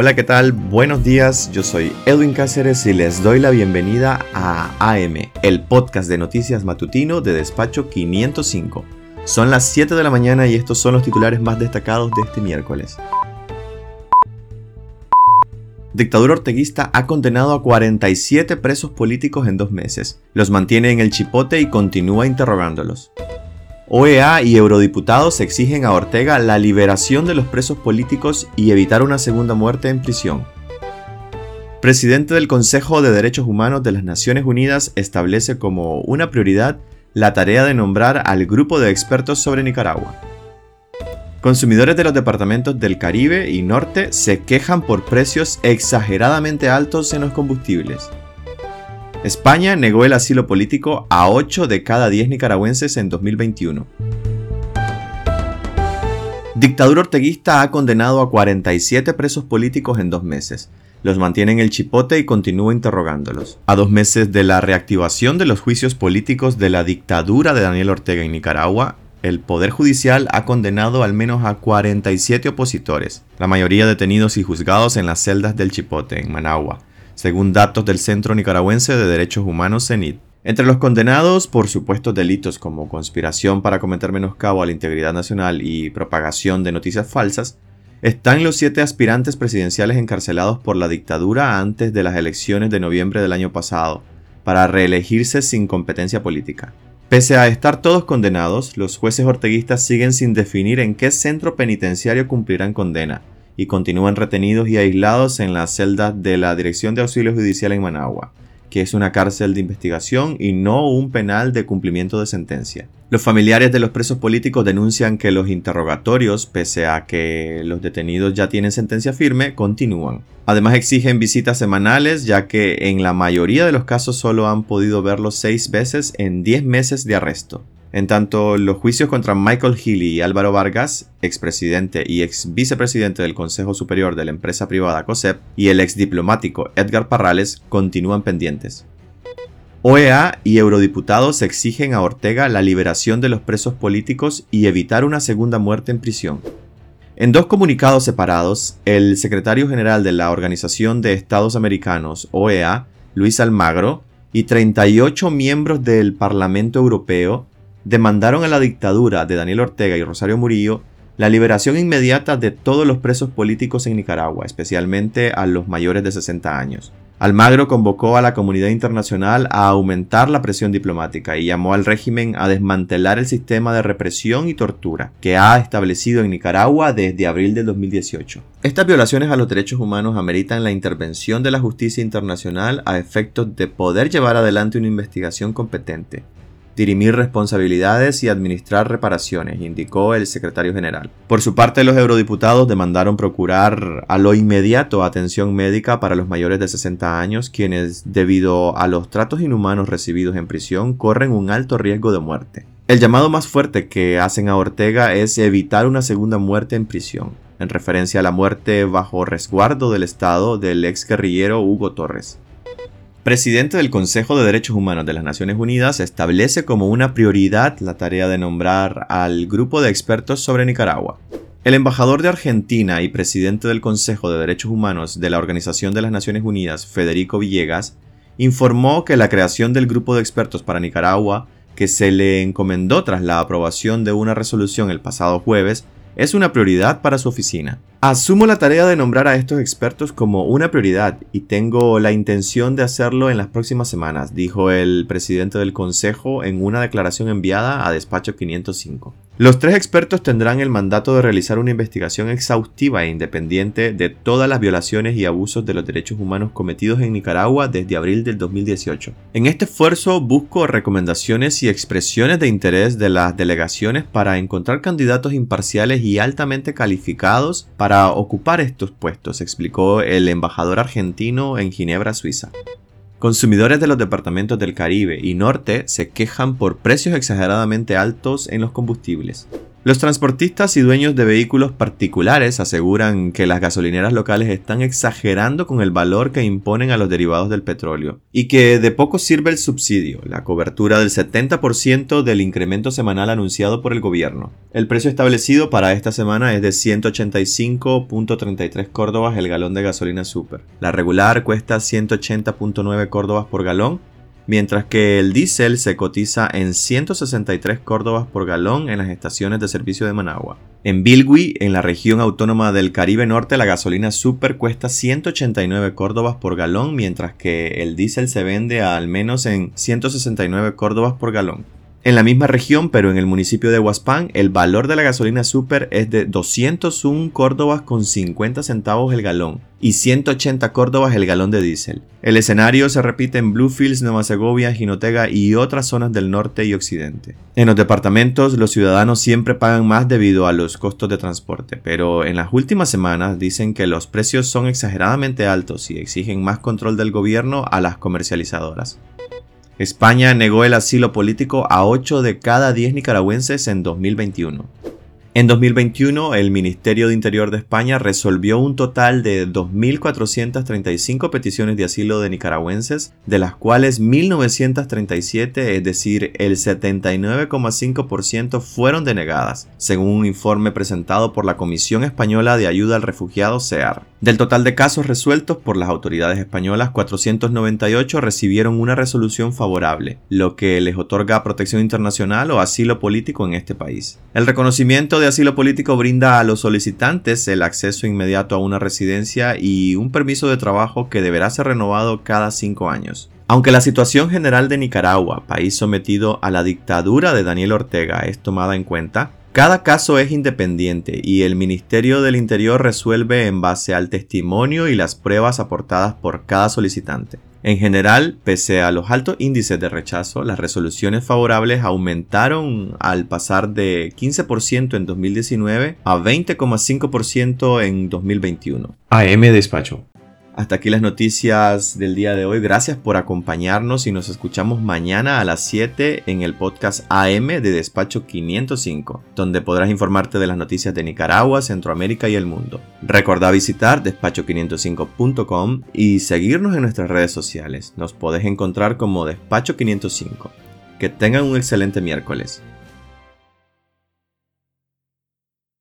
Hola, ¿qué tal? Buenos días, yo soy Edwin Cáceres y les doy la bienvenida a AM, el podcast de noticias matutino de Despacho 505. Son las 7 de la mañana y estos son los titulares más destacados de este miércoles. Dictadura orteguista ha condenado a 47 presos políticos en dos meses. Los mantiene en el chipote y continúa interrogándolos. OEA y eurodiputados exigen a Ortega la liberación de los presos políticos y evitar una segunda muerte en prisión. Presidente del Consejo de Derechos Humanos de las Naciones Unidas establece como una prioridad la tarea de nombrar al grupo de expertos sobre Nicaragua. Consumidores de los departamentos del Caribe y Norte se quejan por precios exageradamente altos en los combustibles. España negó el asilo político a 8 de cada 10 nicaragüenses en 2021. Dictadura orteguista ha condenado a 47 presos políticos en dos meses. Los mantiene en el chipote y continúa interrogándolos. A dos meses de la reactivación de los juicios políticos de la dictadura de Daniel Ortega en Nicaragua, el Poder Judicial ha condenado al menos a 47 opositores, la mayoría detenidos y juzgados en las celdas del Chipote, en Managua, según datos del Centro Nicaragüense de Derechos Humanos CENIT. Entre los condenados por supuestos delitos como conspiración para cometer menoscabo a la integridad nacional y propagación de noticias falsas, están los siete aspirantes presidenciales encarcelados por la dictadura antes de las elecciones de noviembre del año pasado, para reelegirse sin competencia política. Pese a estar todos condenados, los jueces orteguistas siguen sin definir en qué centro penitenciario cumplirán condena, y continúan retenidos y aislados en las celdas de la Dirección de Auxilio Judicial en Managua, que es una cárcel de investigación y no un penal de cumplimiento de sentencia. Los familiares de los presos políticos denuncian que los interrogatorios, pese a que los detenidos ya tienen sentencia firme, continúan. Además exigen visitas semanales, ya que en la mayoría de los casos solo han podido verlos seis veces en diez meses de arresto. En tanto, los juicios contra Michael Healy y Álvaro Vargas, expresidente y ex vicepresidente del Consejo Superior de la empresa privada COSEP, y el ex diplomático Edgar Parrales continúan pendientes. OEA y eurodiputados exigen a Ortega la liberación de los presos políticos y evitar una segunda muerte en prisión. En dos comunicados separados, el secretario general de la Organización de Estados Americanos, OEA, Luis Almagro, y 38 miembros del Parlamento Europeo demandaron a la dictadura de Daniel Ortega y Rosario Murillo la liberación inmediata de todos los presos políticos en Nicaragua, especialmente a los mayores de 60 años. Almagro convocó a la comunidad internacional a aumentar la presión diplomática y llamó al régimen a desmantelar el sistema de represión y tortura que ha establecido en Nicaragua desde abril del 2018. Estas violaciones a los derechos humanos ameritan la intervención de la justicia internacional a efectos de poder llevar adelante una investigación competente dirimir responsabilidades y administrar reparaciones, indicó el secretario general. Por su parte, los eurodiputados demandaron procurar a lo inmediato atención médica para los mayores de 60 años, quienes, debido a los tratos inhumanos recibidos en prisión, corren un alto riesgo de muerte. El llamado más fuerte que hacen a Ortega es evitar una segunda muerte en prisión, en referencia a la muerte bajo resguardo del Estado del ex guerrillero Hugo Torres presidente del Consejo de Derechos Humanos de las Naciones Unidas establece como una prioridad la tarea de nombrar al grupo de expertos sobre Nicaragua. El embajador de Argentina y presidente del Consejo de Derechos Humanos de la Organización de las Naciones Unidas, Federico Villegas, informó que la creación del grupo de expertos para Nicaragua, que se le encomendó tras la aprobación de una resolución el pasado jueves, es una prioridad para su oficina. Asumo la tarea de nombrar a estos expertos como una prioridad y tengo la intención de hacerlo en las próximas semanas, dijo el presidente del Consejo en una declaración enviada a Despacho 505. Los tres expertos tendrán el mandato de realizar una investigación exhaustiva e independiente de todas las violaciones y abusos de los derechos humanos cometidos en Nicaragua desde abril del 2018. En este esfuerzo busco recomendaciones y expresiones de interés de las delegaciones para encontrar candidatos imparciales y altamente calificados para para ocupar estos puestos, explicó el embajador argentino en Ginebra, Suiza. Consumidores de los departamentos del Caribe y Norte se quejan por precios exageradamente altos en los combustibles. Los transportistas y dueños de vehículos particulares aseguran que las gasolineras locales están exagerando con el valor que imponen a los derivados del petróleo y que de poco sirve el subsidio, la cobertura del 70% del incremento semanal anunciado por el gobierno. El precio establecido para esta semana es de 185.33 córdobas el galón de gasolina super. La regular cuesta 180.9 córdobas por galón mientras que el diésel se cotiza en 163 córdobas por galón en las estaciones de servicio de Managua. En Bilwi, en la región autónoma del Caribe Norte, la gasolina super cuesta 189 córdobas por galón, mientras que el diésel se vende a al menos en 169 córdobas por galón. En la misma región, pero en el municipio de Huaspán, el valor de la gasolina super es de 201 córdobas con 50 centavos el galón y 180 córdobas el galón de diésel. El escenario se repite en Bluefields, Nueva Segovia, Jinotega y otras zonas del norte y occidente. En los departamentos, los ciudadanos siempre pagan más debido a los costos de transporte, pero en las últimas semanas dicen que los precios son exageradamente altos y exigen más control del gobierno a las comercializadoras. España negó el asilo político a 8 de cada 10 nicaragüenses en 2021. En 2021, el Ministerio de Interior de España resolvió un total de 2.435 peticiones de asilo de nicaragüenses, de las cuales 1.937, es decir, el 79,5% fueron denegadas, según un informe presentado por la Comisión Española de Ayuda al Refugiado CEAR. Del total de casos resueltos por las autoridades españolas, 498 recibieron una resolución favorable, lo que les otorga protección internacional o asilo político en este país. El reconocimiento de asilo político brinda a los solicitantes el acceso inmediato a una residencia y un permiso de trabajo que deberá ser renovado cada cinco años. Aunque la situación general de Nicaragua, país sometido a la dictadura de Daniel Ortega, es tomada en cuenta, cada caso es independiente y el Ministerio del Interior resuelve en base al testimonio y las pruebas aportadas por cada solicitante. En general, pese a los altos índices de rechazo, las resoluciones favorables aumentaron al pasar de 15% en 2019 a 20,5% en 2021. AM Despacho. Hasta aquí las noticias del día de hoy. Gracias por acompañarnos y nos escuchamos mañana a las 7 en el podcast AM de Despacho 505, donde podrás informarte de las noticias de Nicaragua, Centroamérica y el mundo. Recordá visitar despacho505.com y seguirnos en nuestras redes sociales. Nos podés encontrar como Despacho 505. Que tengan un excelente miércoles.